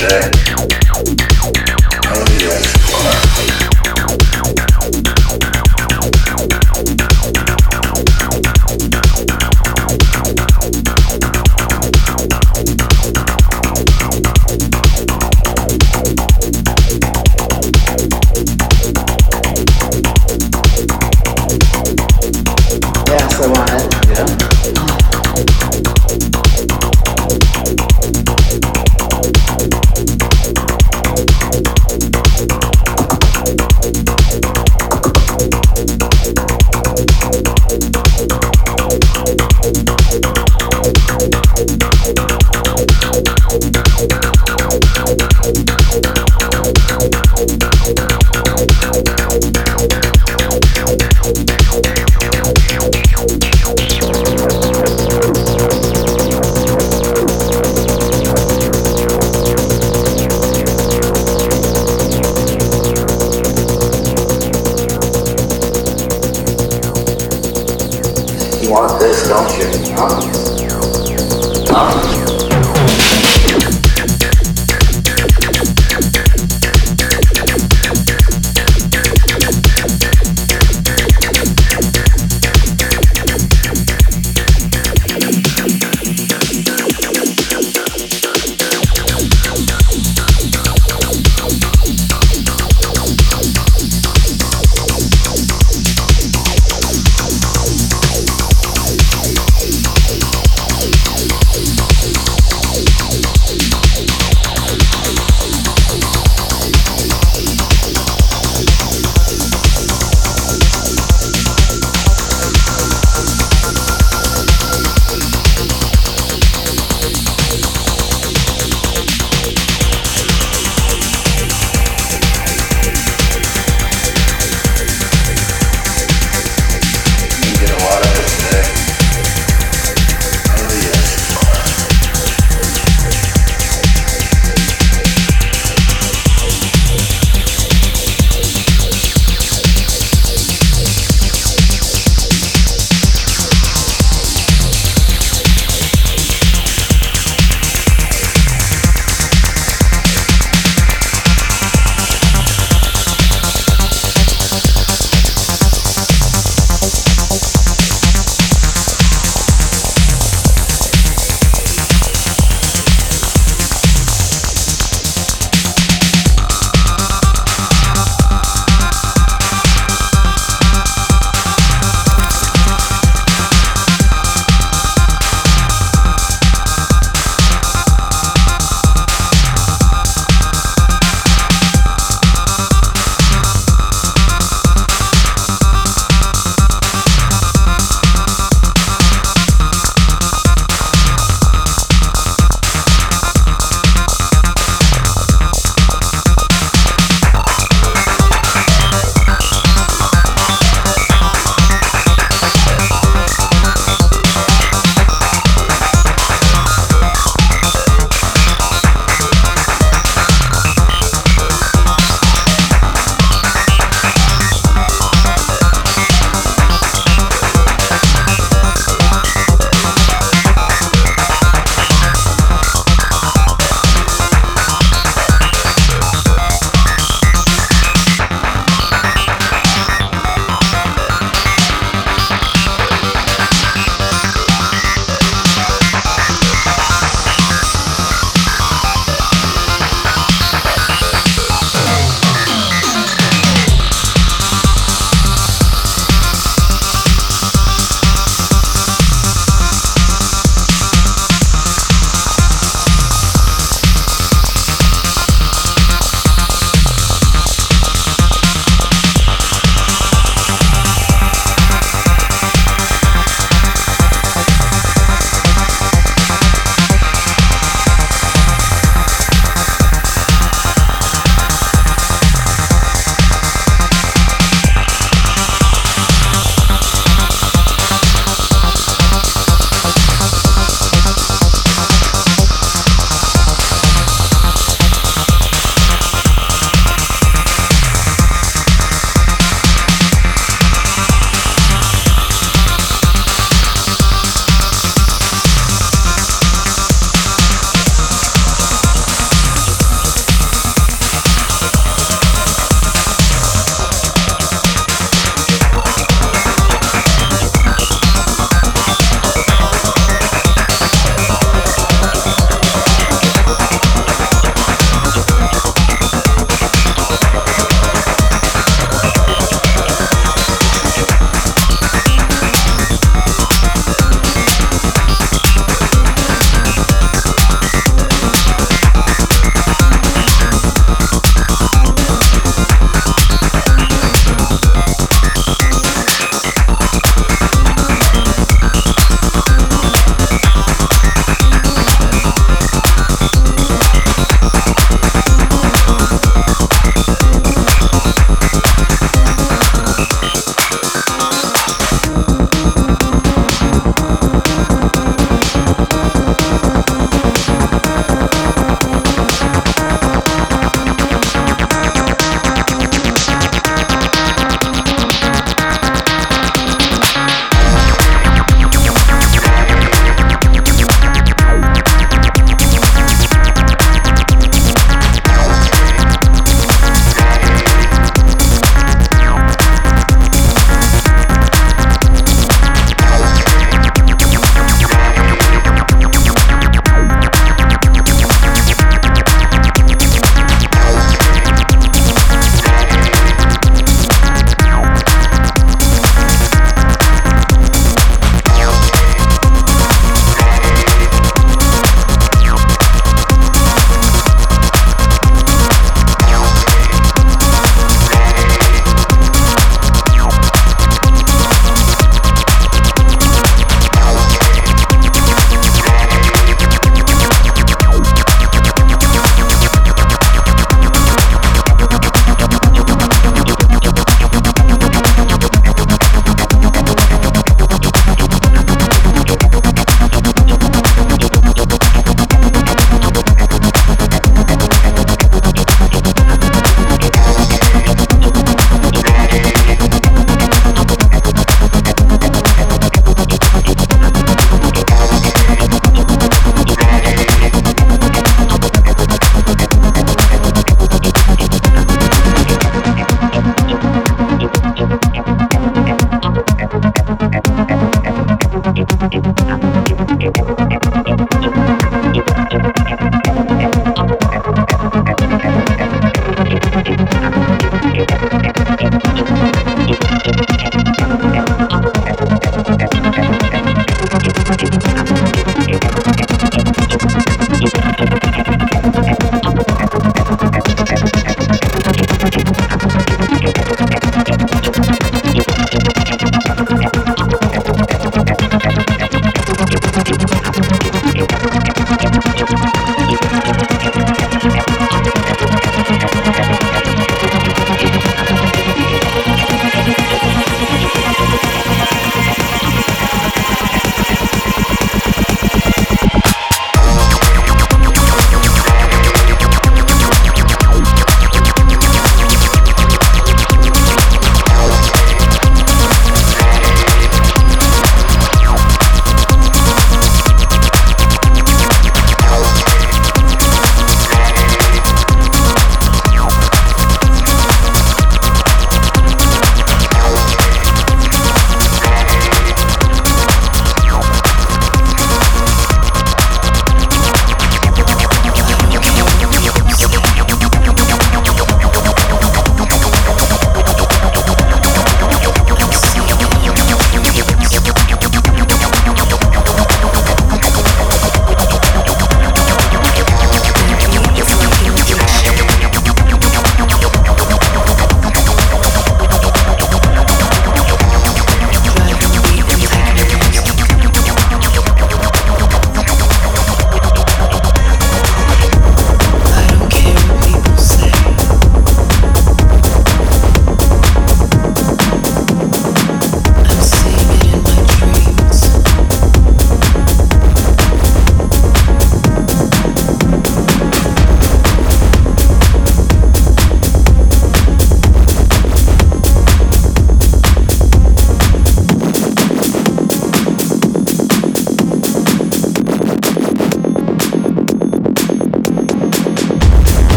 dead.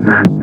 Thank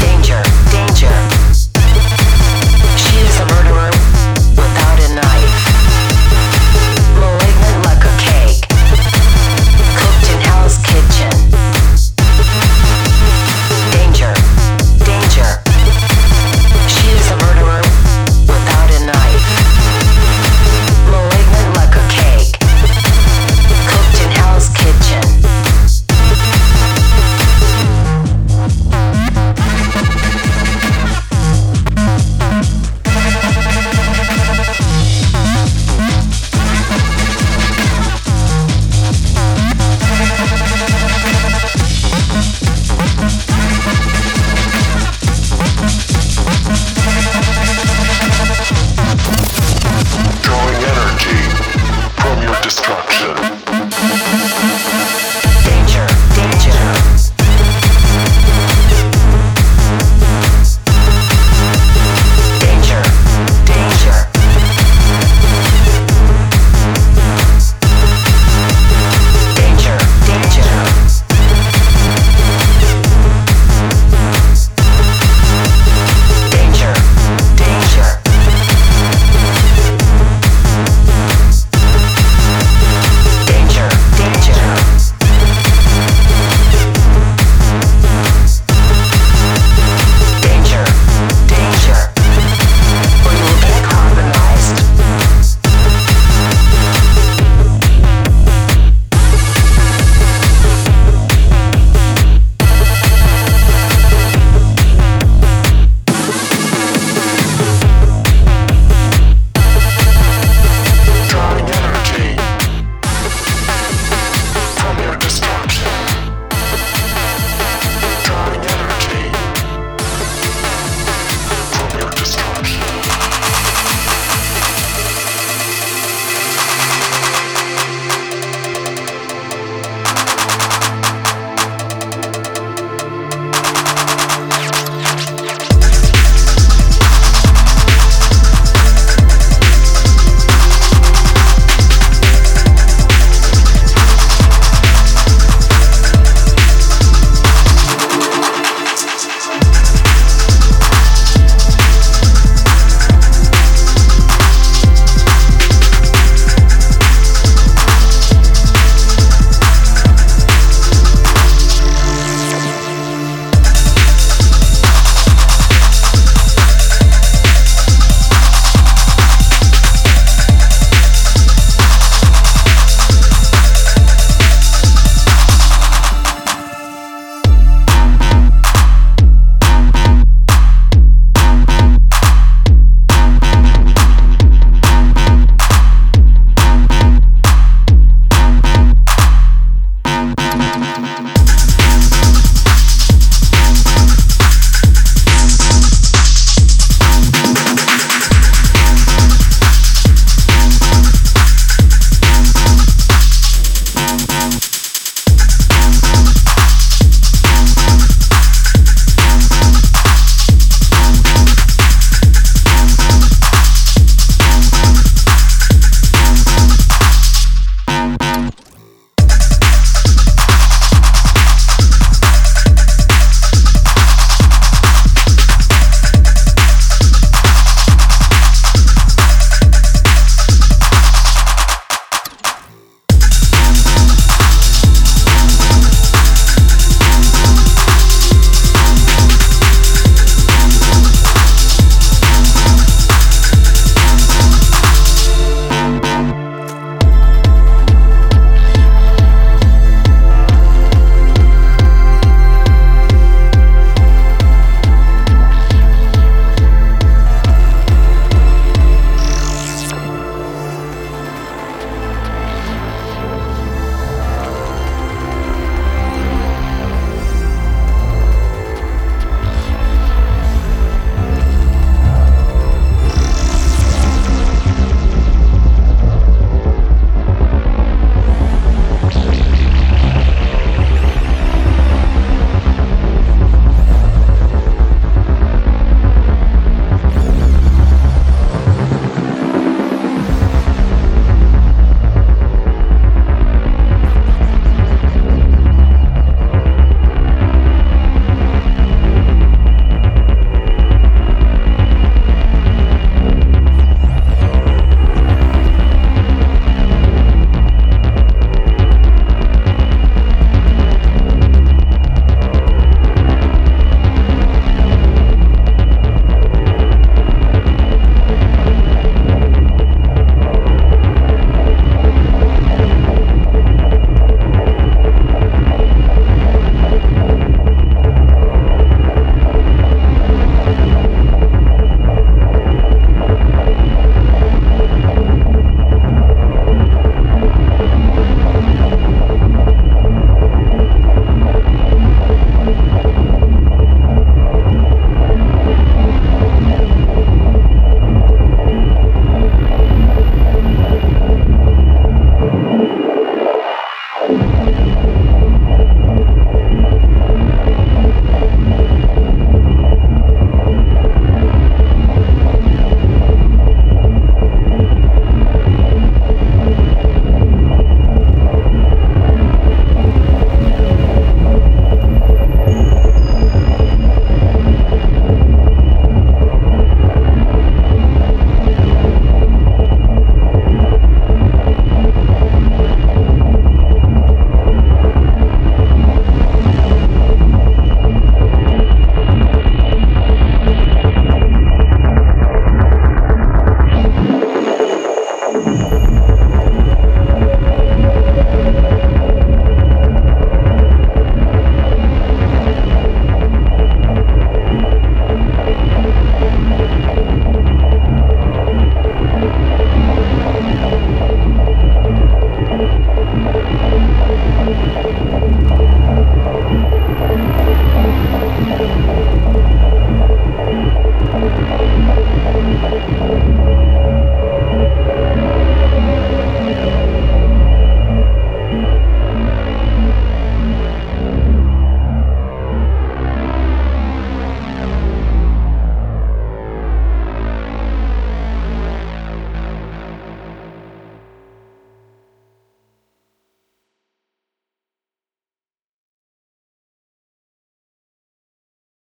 Dang.